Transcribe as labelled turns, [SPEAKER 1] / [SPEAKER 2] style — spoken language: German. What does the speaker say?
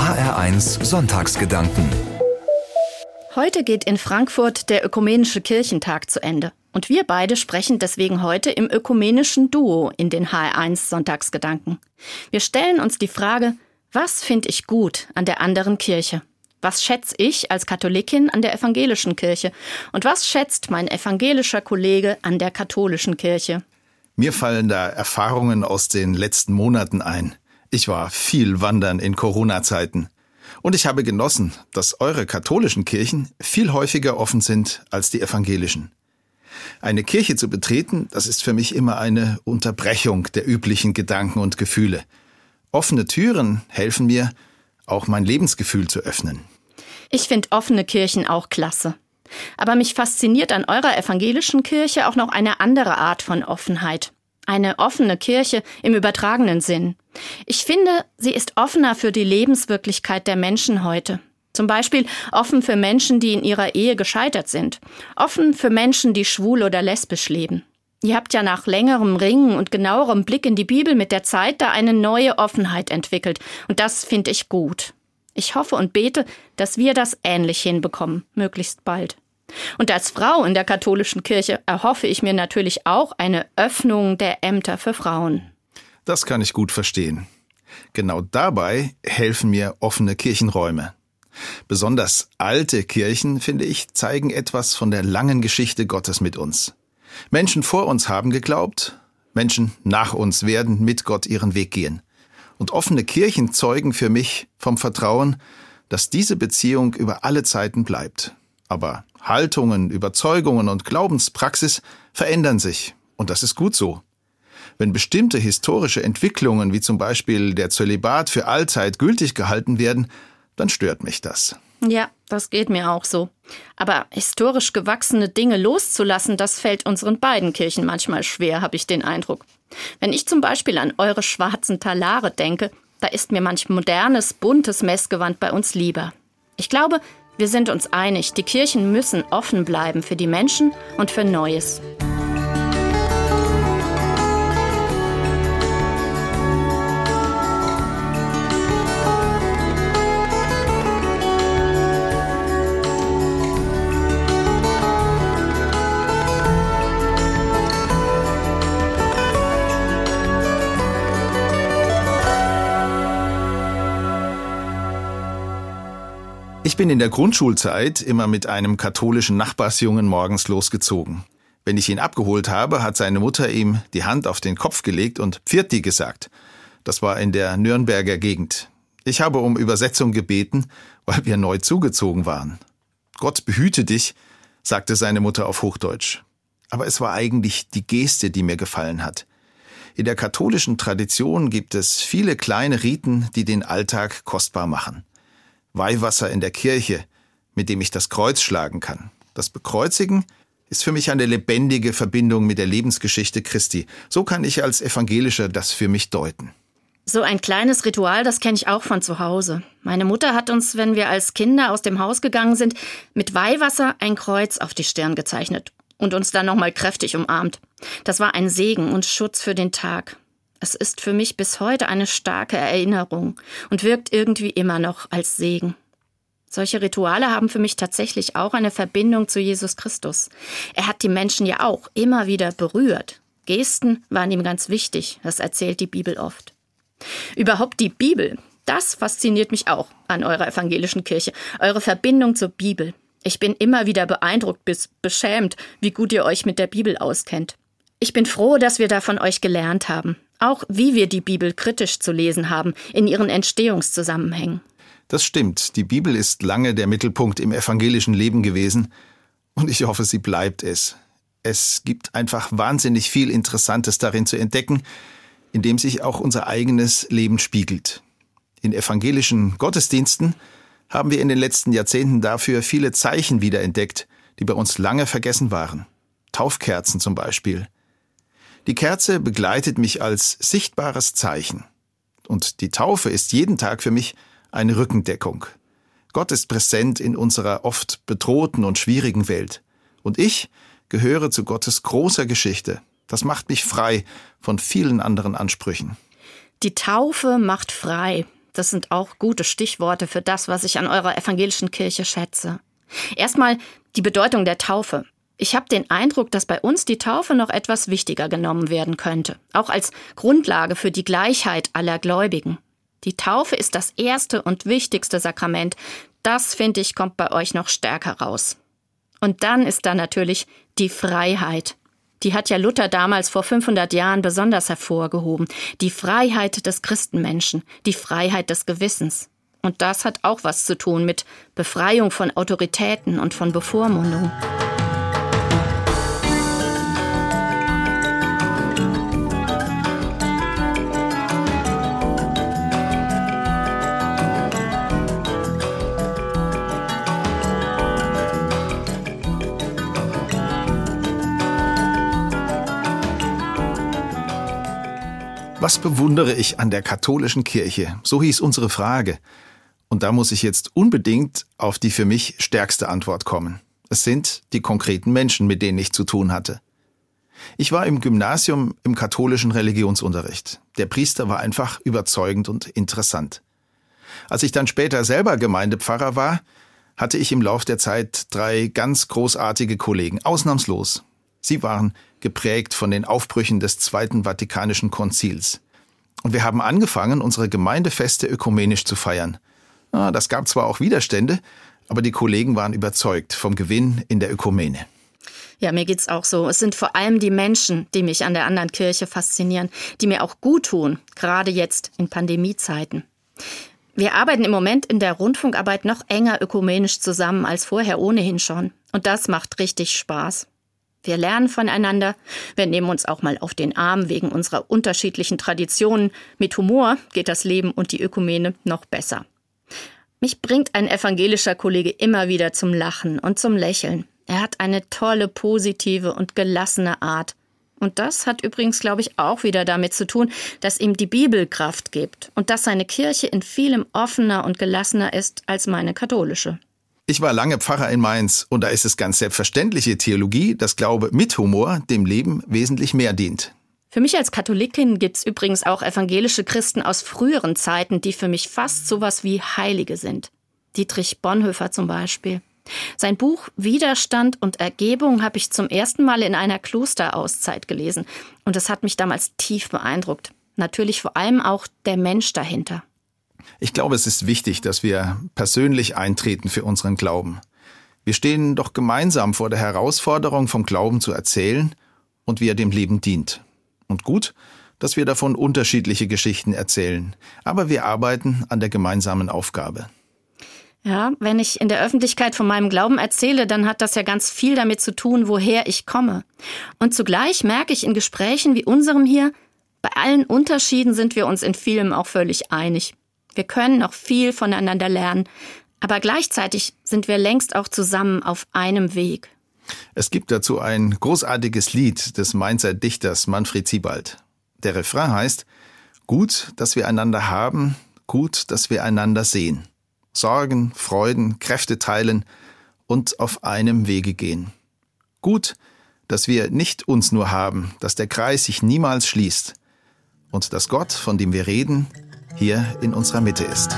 [SPEAKER 1] HR1 Sonntagsgedanken.
[SPEAKER 2] Heute geht in Frankfurt der Ökumenische Kirchentag zu Ende. Und wir beide sprechen deswegen heute im ökumenischen Duo in den HR1 Sonntagsgedanken. Wir stellen uns die Frage, was finde ich gut an der anderen Kirche? Was schätze ich als Katholikin an der evangelischen Kirche? Und was schätzt mein evangelischer Kollege an der katholischen Kirche?
[SPEAKER 3] Mir fallen da Erfahrungen aus den letzten Monaten ein. Ich war viel wandern in Corona-Zeiten. Und ich habe genossen, dass eure katholischen Kirchen viel häufiger offen sind als die evangelischen. Eine Kirche zu betreten, das ist für mich immer eine Unterbrechung der üblichen Gedanken und Gefühle. Offene Türen helfen mir, auch mein Lebensgefühl zu öffnen.
[SPEAKER 2] Ich finde offene Kirchen auch klasse. Aber mich fasziniert an eurer evangelischen Kirche auch noch eine andere Art von Offenheit. Eine offene Kirche im übertragenen Sinn. Ich finde, sie ist offener für die Lebenswirklichkeit der Menschen heute. Zum Beispiel offen für Menschen, die in ihrer Ehe gescheitert sind. Offen für Menschen, die schwul oder lesbisch leben. Ihr habt ja nach längerem Ringen und genauerem Blick in die Bibel mit der Zeit da eine neue Offenheit entwickelt. Und das finde ich gut. Ich hoffe und bete, dass wir das ähnlich hinbekommen, möglichst bald. Und als Frau in der katholischen Kirche erhoffe ich mir natürlich auch eine Öffnung der Ämter für Frauen.
[SPEAKER 3] Das kann ich gut verstehen. Genau dabei helfen mir offene Kirchenräume. Besonders alte Kirchen, finde ich, zeigen etwas von der langen Geschichte Gottes mit uns. Menschen vor uns haben geglaubt, Menschen nach uns werden mit Gott ihren Weg gehen. Und offene Kirchen zeugen für mich vom Vertrauen, dass diese Beziehung über alle Zeiten bleibt. Aber Haltungen, Überzeugungen und Glaubenspraxis verändern sich. Und das ist gut so. Wenn bestimmte historische Entwicklungen wie zum Beispiel der Zölibat für allzeit gültig gehalten werden, dann stört mich das.
[SPEAKER 2] Ja, das geht mir auch so. Aber historisch gewachsene Dinge loszulassen, das fällt unseren beiden Kirchen manchmal schwer, habe ich den Eindruck. Wenn ich zum Beispiel an eure schwarzen Talare denke, da ist mir manch modernes, buntes Messgewand bei uns lieber. Ich glaube, wir sind uns einig, die Kirchen müssen offen bleiben für die Menschen und für Neues.
[SPEAKER 3] Ich bin in der Grundschulzeit immer mit einem katholischen Nachbarsjungen morgens losgezogen. Wenn ich ihn abgeholt habe, hat seine Mutter ihm die Hand auf den Kopf gelegt und Pfirti gesagt. Das war in der Nürnberger Gegend. Ich habe um Übersetzung gebeten, weil wir neu zugezogen waren. Gott behüte dich, sagte seine Mutter auf Hochdeutsch. Aber es war eigentlich die Geste, die mir gefallen hat. In der katholischen Tradition gibt es viele kleine Riten, die den Alltag kostbar machen. Weihwasser in der Kirche, mit dem ich das Kreuz schlagen kann. Das Bekreuzigen ist für mich eine lebendige Verbindung mit der Lebensgeschichte Christi. So kann ich als Evangelischer das für mich deuten.
[SPEAKER 2] So ein kleines Ritual, das kenne ich auch von zu Hause. Meine Mutter hat uns, wenn wir als Kinder aus dem Haus gegangen sind, mit Weihwasser ein Kreuz auf die Stirn gezeichnet und uns dann nochmal kräftig umarmt. Das war ein Segen und Schutz für den Tag. Es ist für mich bis heute eine starke Erinnerung und wirkt irgendwie immer noch als Segen. Solche Rituale haben für mich tatsächlich auch eine Verbindung zu Jesus Christus. Er hat die Menschen ja auch immer wieder berührt. Gesten waren ihm ganz wichtig, das erzählt die Bibel oft. Überhaupt die Bibel, das fasziniert mich auch an eurer evangelischen Kirche, eure Verbindung zur Bibel. Ich bin immer wieder beeindruckt bis beschämt, wie gut ihr euch mit der Bibel auskennt. Ich bin froh, dass wir da von euch gelernt haben auch wie wir die Bibel kritisch zu lesen haben in ihren Entstehungszusammenhängen.
[SPEAKER 3] Das stimmt, die Bibel ist lange der Mittelpunkt im evangelischen Leben gewesen und ich hoffe, sie bleibt es. Es gibt einfach wahnsinnig viel Interessantes darin zu entdecken, in dem sich auch unser eigenes Leben spiegelt. In evangelischen Gottesdiensten haben wir in den letzten Jahrzehnten dafür viele Zeichen wiederentdeckt, die bei uns lange vergessen waren. Taufkerzen zum Beispiel, die Kerze begleitet mich als sichtbares Zeichen. Und die Taufe ist jeden Tag für mich eine Rückendeckung. Gott ist präsent in unserer oft bedrohten und schwierigen Welt. Und ich gehöre zu Gottes großer Geschichte. Das macht mich frei von vielen anderen Ansprüchen.
[SPEAKER 2] Die Taufe macht frei. Das sind auch gute Stichworte für das, was ich an eurer evangelischen Kirche schätze. Erstmal die Bedeutung der Taufe. Ich habe den Eindruck, dass bei uns die Taufe noch etwas wichtiger genommen werden könnte, auch als Grundlage für die Gleichheit aller Gläubigen. Die Taufe ist das erste und wichtigste Sakrament. Das, finde ich, kommt bei euch noch stärker raus. Und dann ist da natürlich die Freiheit. Die hat ja Luther damals vor 500 Jahren besonders hervorgehoben. Die Freiheit des Christenmenschen, die Freiheit des Gewissens. Und das hat auch was zu tun mit Befreiung von Autoritäten und von Bevormundung.
[SPEAKER 3] Was bewundere ich an der katholischen Kirche? So hieß unsere Frage. Und da muss ich jetzt unbedingt auf die für mich stärkste Antwort kommen. Es sind die konkreten Menschen, mit denen ich zu tun hatte. Ich war im Gymnasium im katholischen Religionsunterricht. Der Priester war einfach überzeugend und interessant. Als ich dann später selber Gemeindepfarrer war, hatte ich im Lauf der Zeit drei ganz großartige Kollegen, ausnahmslos. Sie waren geprägt von den Aufbrüchen des Zweiten Vatikanischen Konzils. Und wir haben angefangen, unsere Gemeindefeste ökumenisch zu feiern. Das gab zwar auch Widerstände, aber die Kollegen waren überzeugt vom Gewinn in der Ökumene.
[SPEAKER 2] Ja, mir geht's auch so. Es sind vor allem die Menschen, die mich an der anderen Kirche faszinieren, die mir auch gut tun, gerade jetzt in Pandemiezeiten. Wir arbeiten im Moment in der Rundfunkarbeit noch enger ökumenisch zusammen als vorher ohnehin schon. Und das macht richtig Spaß. Wir lernen voneinander, wir nehmen uns auch mal auf den Arm wegen unserer unterschiedlichen Traditionen. Mit Humor geht das Leben und die Ökumene noch besser. Mich bringt ein evangelischer Kollege immer wieder zum Lachen und zum Lächeln. Er hat eine tolle, positive und gelassene Art. Und das hat übrigens, glaube ich, auch wieder damit zu tun, dass ihm die Bibel Kraft gibt und dass seine Kirche in vielem offener und gelassener ist als meine katholische.
[SPEAKER 3] Ich war lange Pfarrer in Mainz und da ist es ganz selbstverständliche Theologie, dass Glaube mit Humor dem Leben wesentlich mehr dient.
[SPEAKER 2] Für mich als Katholikin gibt's übrigens auch evangelische Christen aus früheren Zeiten, die für mich fast sowas wie Heilige sind. Dietrich Bonhoeffer zum Beispiel. Sein Buch Widerstand und Ergebung habe ich zum ersten Mal in einer Klosterauszeit gelesen und es hat mich damals tief beeindruckt. Natürlich vor allem auch der Mensch dahinter.
[SPEAKER 3] Ich glaube, es ist wichtig, dass wir persönlich eintreten für unseren Glauben. Wir stehen doch gemeinsam vor der Herausforderung, vom Glauben zu erzählen und wie er dem Leben dient. Und gut, dass wir davon unterschiedliche Geschichten erzählen, aber wir arbeiten an der gemeinsamen Aufgabe.
[SPEAKER 2] Ja, wenn ich in der Öffentlichkeit von meinem Glauben erzähle, dann hat das ja ganz viel damit zu tun, woher ich komme. Und zugleich merke ich in Gesprächen wie unserem hier, bei allen Unterschieden sind wir uns in vielem auch völlig einig. Wir können noch viel voneinander lernen, aber gleichzeitig sind wir längst auch zusammen auf einem Weg.
[SPEAKER 3] Es gibt dazu ein großartiges Lied des Mainzer Dichters Manfred Siebald. Der Refrain heißt Gut, dass wir einander haben, gut, dass wir einander sehen. Sorgen, Freuden, Kräfte teilen und auf einem Wege gehen. Gut, dass wir nicht uns nur haben, dass der Kreis sich niemals schließt und dass Gott, von dem wir reden, hier in unserer Mitte ist.